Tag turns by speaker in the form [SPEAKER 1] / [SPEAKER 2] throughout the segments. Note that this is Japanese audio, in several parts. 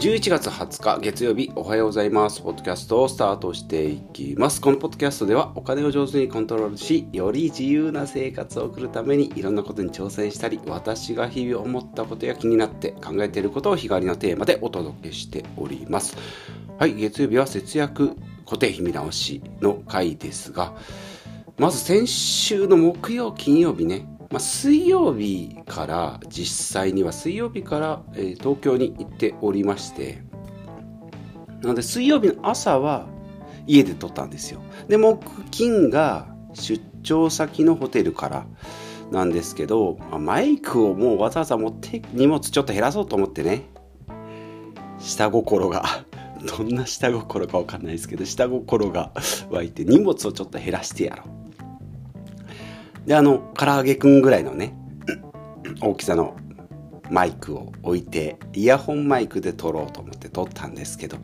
[SPEAKER 1] 11月20日月曜日おはようございます。ポッドキャストをスタートしていきます。このポッドキャストではお金を上手にコントロールし、より自由な生活を送るためにいろんなことに挑戦したり、私が日々思ったことや気になって考えていることを日替わりのテーマでお届けしております。はい、月曜日は節約固定費見直しの回ですが、まず先週の木曜、金曜日ね、まあ、水曜日から実際には水曜日から、えー、東京に行っておりましてなので水曜日の朝は家で撮ったんですよ。で木金が出張先のホテルからなんですけど、まあ、マイクをもうわざわざ持って荷物ちょっと減らそうと思ってね下心が どんな下心かわかんないですけど下心が湧いて荷物をちょっと減らしてやろう。で、あの、唐揚げくんぐらいのね、大きさのマイクを置いて、イヤホンマイクで撮ろうと思って撮ったんですけど、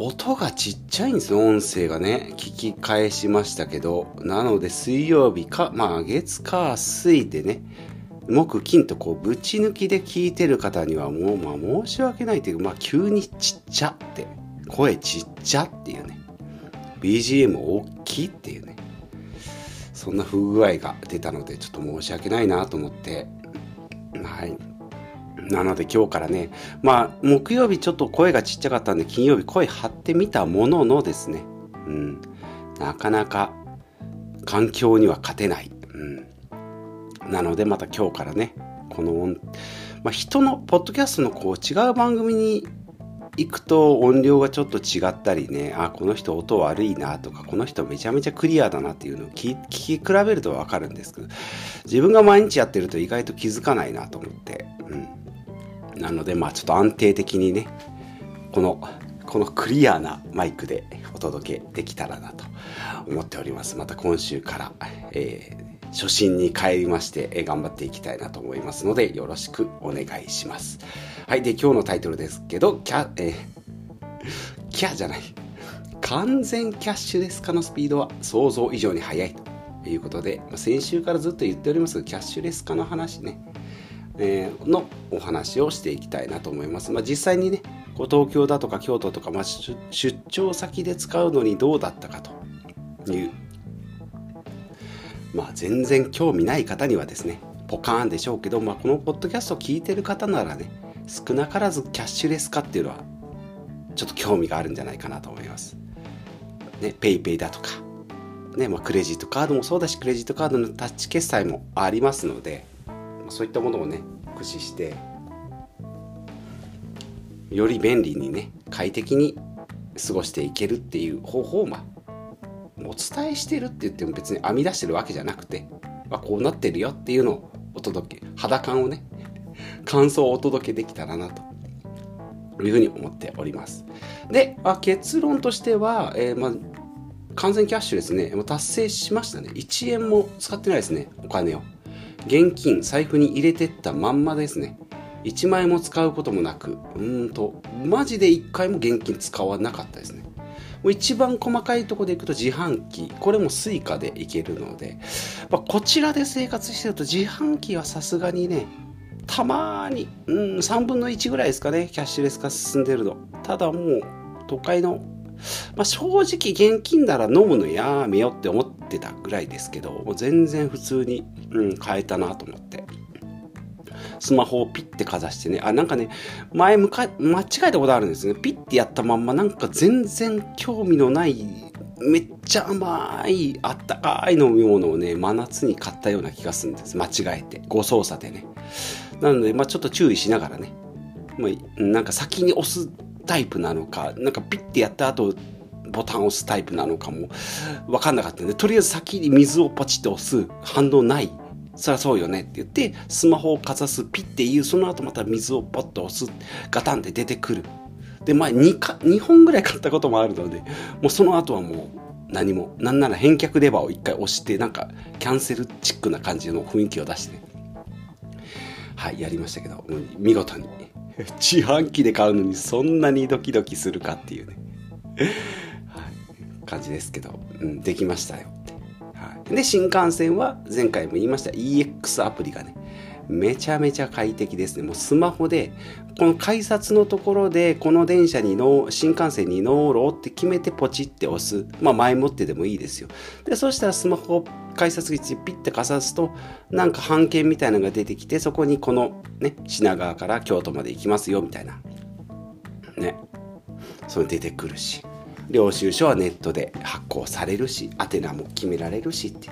[SPEAKER 1] 音がちっちゃいんですよ、音声がね。聞き返しましたけど。なので、水曜日か、まあ、月火水でね、木金とこう、ぶち抜きで聞いてる方にはもう、まあ、申し訳ないというか、まあ、急にちっちゃって、声ちっちゃっていうね、BGM 大きいっていうね。そんな不具合が出たのでちょっと申し訳ないなと思って。はい。なので今日からねまあ木曜日ちょっと声がちっちゃかったんで金曜日声張ってみたもののですね。うん。なかなか環境には勝てない、うん、なのでまた今日からねこの、まあ、人のポッドキャストのこう違う番組に行くと音量がちょっと違ったりね、あ、この人音悪いなとか、この人めちゃめちゃクリアだなっていうのを聞き比べるとわかるんですけど、自分が毎日やってると意外と気づかないなと思って、うん。なので、まあちょっと安定的にね、この、このクリアなマイクでお届けできたらなと思っております。また今週から、えー初心に帰りまして、頑張っていきたいなと思いますので、よろしくお願いします。はい。で、今日のタイトルですけど、キャ、えー、キャじゃない。完全キャッシュレス化のスピードは想像以上に速いということで、ま先週からずっと言っておりますキャッシュレス化の話ね、えー、のお話をしていきたいなと思います。まあ、実際にね、こう東京だとか京都とか、まあ、出張先で使うのにどうだったかというまあ、全然興味ない方にはですねポカーンでしょうけど、まあ、このポッドキャストを聞いてる方ならね少なからずキャッシュレス化っていうのはちょっと興味があるんじゃないかなと思います。ね、ペイペイだとか、ねまあ、クレジットカードもそうだしクレジットカードのタッチ決済もありますのでそういったものをね駆使してより便利にね快適に過ごしていけるっていう方法をまあお伝えしてるって言っても別に編み出してるわけじゃなくて、まあ、こうなってるよっていうのをお届け肌感をね感想をお届けできたらなと。いうふうに思っております。で、まあ、結論としては、えー、まあ完全キャッシュですね。もう達成しましたね。1円も使ってないですね。お金を。現金財布に入れてったまんまですね。1万円も使うこともなく。うんとマジで1回も現金使わなかったですね。一番細かいところでいくと自販機。これも Suica でいけるので、まあ、こちらで生活してると自販機はさすがにねたまに、うん、3分の1ぐらいですかねキャッシュレス化進んでるのただもう都会のまあ、正直現金なら飲むのやめよって思ってたぐらいですけどもう全然普通に、うん、変えたなと思ってスマホをピッてかざしてね、あ、なんかね、前向か、間違えたことあるんですね。ピッてやったまんま、なんか全然興味のない、めっちゃ甘い、あったかい飲み物をね、真夏に買ったような気がするんです。間違えて。誤操作でね。なので、まあちょっと注意しながらね、まあ、なんか先に押すタイプなのか、なんかピッてやった後、ボタンを押すタイプなのかも分かんなかったんで、とりあえず先に水をポチッと押す反応ないそりゃそうよねって言って、スマホをかざす、ピッていう、その後また水をポッと押す、ガタンって出てくる。で、前 2, か2本ぐらい買ったこともあるので、もうその後はもう何も、なんなら返却レバーを一回押して、なんかキャンセルチックな感じの雰囲気を出してね。はい、やりましたけど、見事に。自販機で買うのにそんなにドキドキするかっていうね。はい、感じですけど、うん、できましたよ。はいで、新幹線は前回も言いました EX アプリがね、めちゃめちゃ快適ですね。もうスマホで、この改札のところで、この電車に乗、新幹線に乗ろうって決めてポチって押す。まあ前もってでもいいですよ。で、そしたらスマホを改札口ピッてかざすと、なんか半券みたいなのが出てきて、そこにこのね、品川から京都まで行きますよ、みたいな。ね。それ出てくるし。領収書はネットで発行されるし、宛名も決められるしって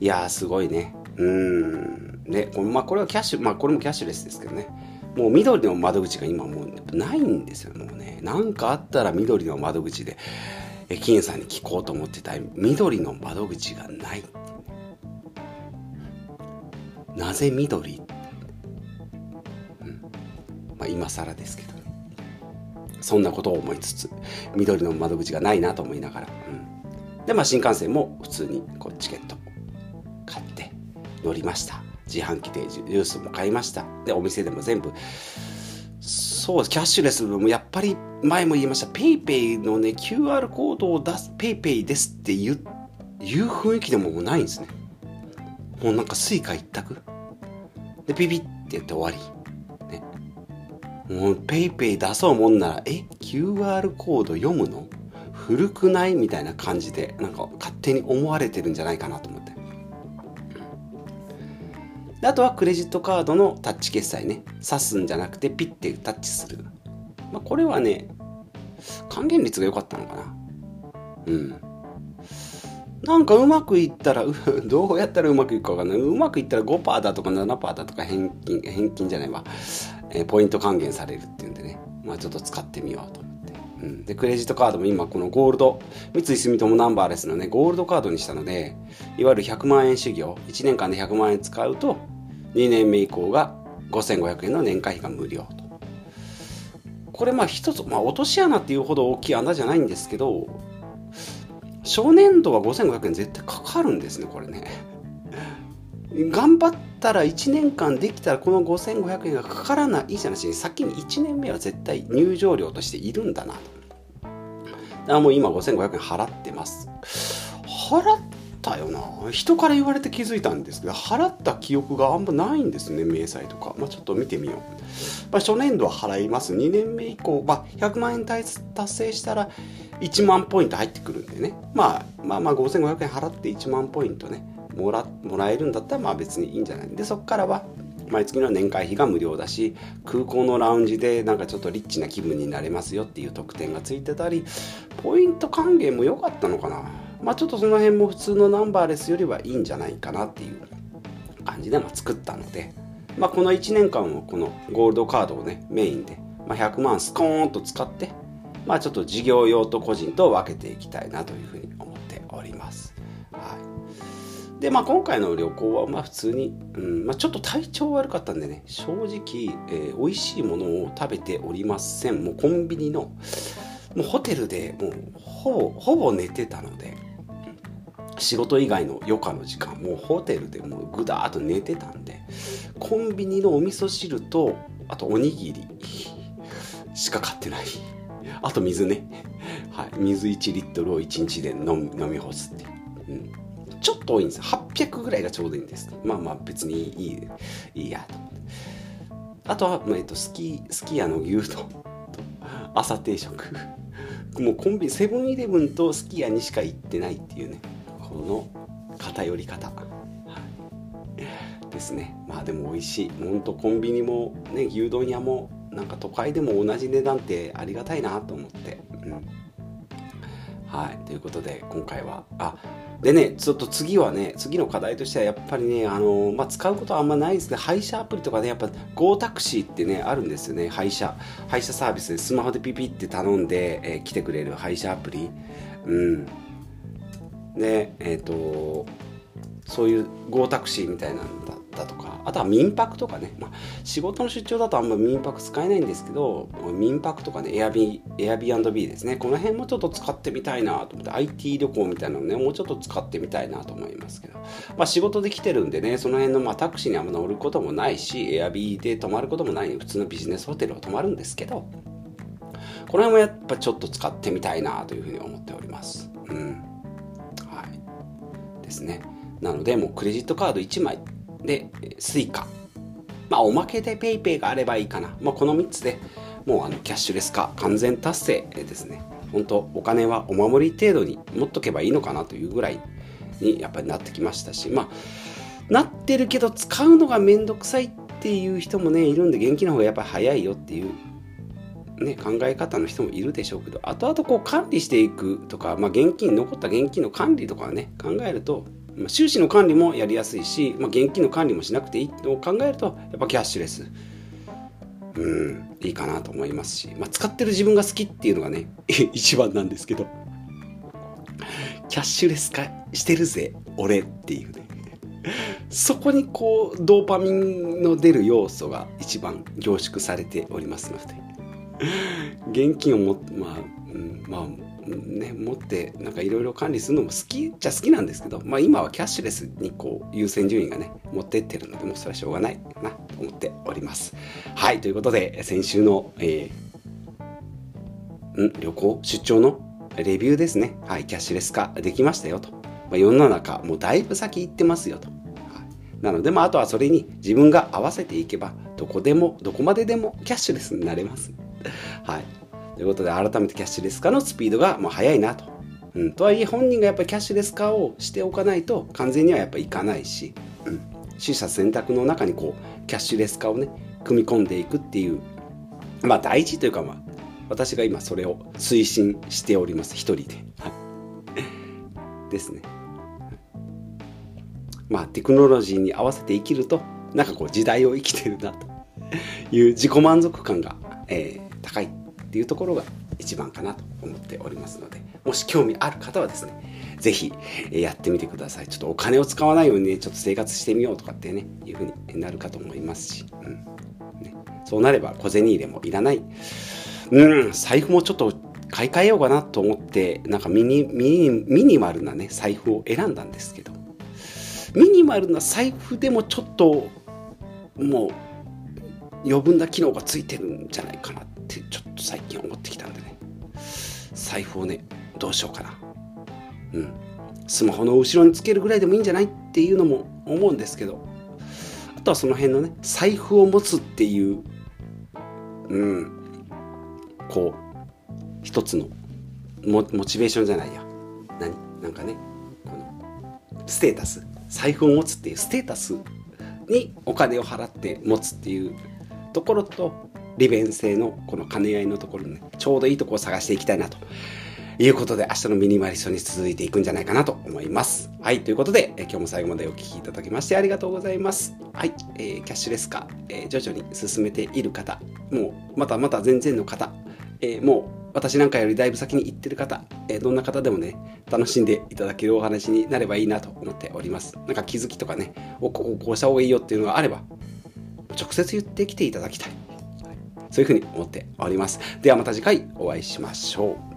[SPEAKER 1] い。やー、すごいね。うん。で、まあこれはキャッシュ、まあこれもキャッシュレスですけどね。もう緑の窓口が今もうないんですよ、もうね。なんかあったら緑の窓口で、駅員さんに聞こうと思ってた緑の窓口がない。なぜ緑、うんまあ、今更ですけど。そんなことを思いつつ、緑の窓口がないなと思いながら。うん、で、まあ新幹線も普通にこうチケット買って乗りました。自販機でジュースも買いました。で、お店でも全部、そう、キャッシュレスもやっぱり前も言いました、PayPay のね、QR コードを出す、PayPay ですって言ういう雰囲気でもないんですね。もうなんか Suica 一択。で、ピピってやって終わりね。もう PayPay 出そうもんなら、え ?QR コード読むの？古くない？みたいな感じで、なんか勝手に思われてるんじゃないかなと思って。あとはクレジットカードのタッチ決済ね。刺すんじゃなくてピッてタッチする。まあ、これはね、還元率が良かったのかな。うん。なんかうまくいったら、どうやったらうまくいくかわかんない。うまくいったら5%だとか7%だとか返金、返金じゃないわ。えポイント還元されるっていうんでね、まあちょっと使ってみようと思って。うん、で、クレジットカードも今このゴールド、三井住友ナンバーレスのね、ゴールドカードにしたので、いわゆる100万円修行、1年間で100万円使うと、2年目以降が5500円の年会費が無料と。これまあ一つ、まあ落とし穴っていうほど大きい穴じゃないんですけど、初年度は5500円絶対かかるんですね、これね。頑張ったら1年間できたらこの5500円がかからないじゃなしに先に1年目は絶対入場料としているんだなと。だからもう今5500円払ってます。払ったよな。人から言われて気づいたんですけど、払った記憶があんまないんですね、明細とか。まあ、ちょっと見てみよう。まあ、初年度は払います。2年目以降、まあ、100万円達成したら1万ポイント入ってくるんでね。まあ、まあまあ5500円払って1万ポイントね。もらもらえるんだったらまあ別にいいんじゃないでそこからは毎月の年会費が無料だし空港のラウンジでなんかちょっとリッチな気分になれますよっていう特典がついてたりポイント還元も良かったのかなまあちょっとその辺も普通のナンバーレスよりはいいんじゃないかなっていう感じでまあ作ったので、まあ、この1年間をこのゴールドカードをねメインで、まあ、100万スコーンと使ってまあちょっと事業用と個人と分けていきたいなというふうに思っております。はいで、まあ、今回の旅行はまあ普通に、うんまあ、ちょっと体調悪かったんでね正直、えー、美味しいものを食べておりませんもうコンビニのもうホテルでもうほぼほぼ寝てたので仕事以外の余暇の時間もうホテルでもうぐだーっと寝てたんでコンビニのお味噌汁とあとおにぎりしか買ってない。あと水ね。はい。水1リットルを1日で飲み干すってう、ん。ちょっと多いんです。800ぐらいがちょうどいいんです。まあまあ別にいいいいやと思って。あとは、えっと、スキスキヤの牛丼と朝定食。もうコンビセブンイレブンとスキヤにしか行ってないっていうね。この偏り方、はい、ですねまあでも美味しいほんとコンビニもね牛丼屋もなんか都会でも同じ値段ってありがたいなと思って、うん、はいということで今回はあでね、ちょっと次はね、次の課題としてはやっぱりね、あのまあ、使うことはあんまないですね。配車アプリとかね、やっぱ Go タクシーってね、あるんですよね。配車。配車サービスでスマホでピピって頼んで、えー、来てくれる配車アプリ。うん。で、えっ、ー、と、そういう Go タクシーみたいなんだったとかあとは民泊とかね、まあ、仕事の出張だとあんま民泊使えないんですけど民泊とかねエアビーエアビー &B ですね。この辺もちょっと使ってみたいなと思って IT 旅行みたいなのねもうちょっと使ってみたいなと思いますけど、まあ、仕事で来てるんでねその辺の、まあ、タクシーにあんま乗ることもないしエアビーで泊まることもない普通のビジネスホテルを泊まるんですけどこの辺もやっぱちょっと使ってみたいなというふうに思っております。うん。ですねなのでもうクレジットカード1枚で Suica まあ、おまけで PayPay があればいいかな。まあ、この3つでもうあのキャッシュレス化完全達成ですね。本当お金はお守り程度に持っとけばいいのかなというぐらいにやっぱりなってきましたし、まあ、なってるけど使うのがめんどくさいっていう人もね、いるんで、現金の方がやっぱり早いよっていうね、考え方の人もいるでしょうけど後々こう管理していくとか、まあ、現金残った現金の管理とかね考えると、まあ、収支の管理もやりやすいし、まあ、現金の管理もしなくていいと考えるとやっぱキャッシュレスうんいいかなと思いますし、まあ、使ってる自分が好きっていうのがね 一番なんですけどキャッシュレス化してるぜ俺っていうね。そこにこうドーパミンの出る要素が一番凝縮されておりますので。現金をもまあ、うん、まあね持ってなんかいろいろ管理するのも好きっちゃ好きなんですけど、まあ、今はキャッシュレスにこう優先順位がね持ってってるのでもうそれはしょうがないなと思っております。はいということで先週の、えー、ん旅行出張のレビューですね。はいキャッシュレス化できましたよと、まあ、世の中もうだいぶ先行ってますよと。なので、まあ、あとはそれに自分が合わせていけば、どこでも、どこまででもキャッシュレスになれます。はい。ということで、改めてキャッシュレス化のスピードがもう速いなと。うん、とはいえ、本人がやっぱりキャッシュレス化をしておかないと、完全にはやっぱいかないし、うん、取捨選択の中にこう、キャッシュレス化をね、組み込んでいくっていう、まあ大事というか、まあ、私が今それを推進しております、一人で。ですね。まあ、テクノロジーに合わせて生きると、なんかこう時代を生きてるなという自己満足感が、えー、高いっていうところが一番かなと思っておりますので、もし興味ある方はですね、ぜひやってみてください。ちょっとお金を使わないようにね、ちょっと生活してみようとかってね、いうふうになるかと思いますし、うんね、そうなれば小銭入れもいらない。うん、財布もちょっと買い替えようかなと思って、なんかミニ、ミニ、ミニマルなね、財布を選んだんですけど、ミニマルな財布でもちょっと、もう、余分な機能がついてるんじゃないかなっってちょっと最近思ってきたんでね。財布をねどうしようかな。うん。スマホの後ろにつけるぐらいでもいいんじゃないっていうのも思うんですけど。あとはその辺のね財布を持つっていううん。こう一つのモモチベーションじゃないや。何なんかねこのステータス。財布を持つっていうステータスにお金を払って持つっていうところと利便性のこの兼ね合いのところねちょうどいいとこを探していきたいなということで明日のミニマリストに続いていくんじゃないかなと思います。はい、ということで、え今日も最後までお聴きいただきましてありがとうございます。はい、えー、キャッシュレス化、えー、徐々に進めている方、もうまたまた全然の方、えー、もう私なんかよりだいぶ先に行ってる方、えどんな方でもね、楽しんでいただけるお話になればいいなと思っております。なんか気づきとかね、おこうした方がいいよっていうのがあれば、直接言ってきていただきたい。そういうふうに思っております。ではまた次回お会いしましょう。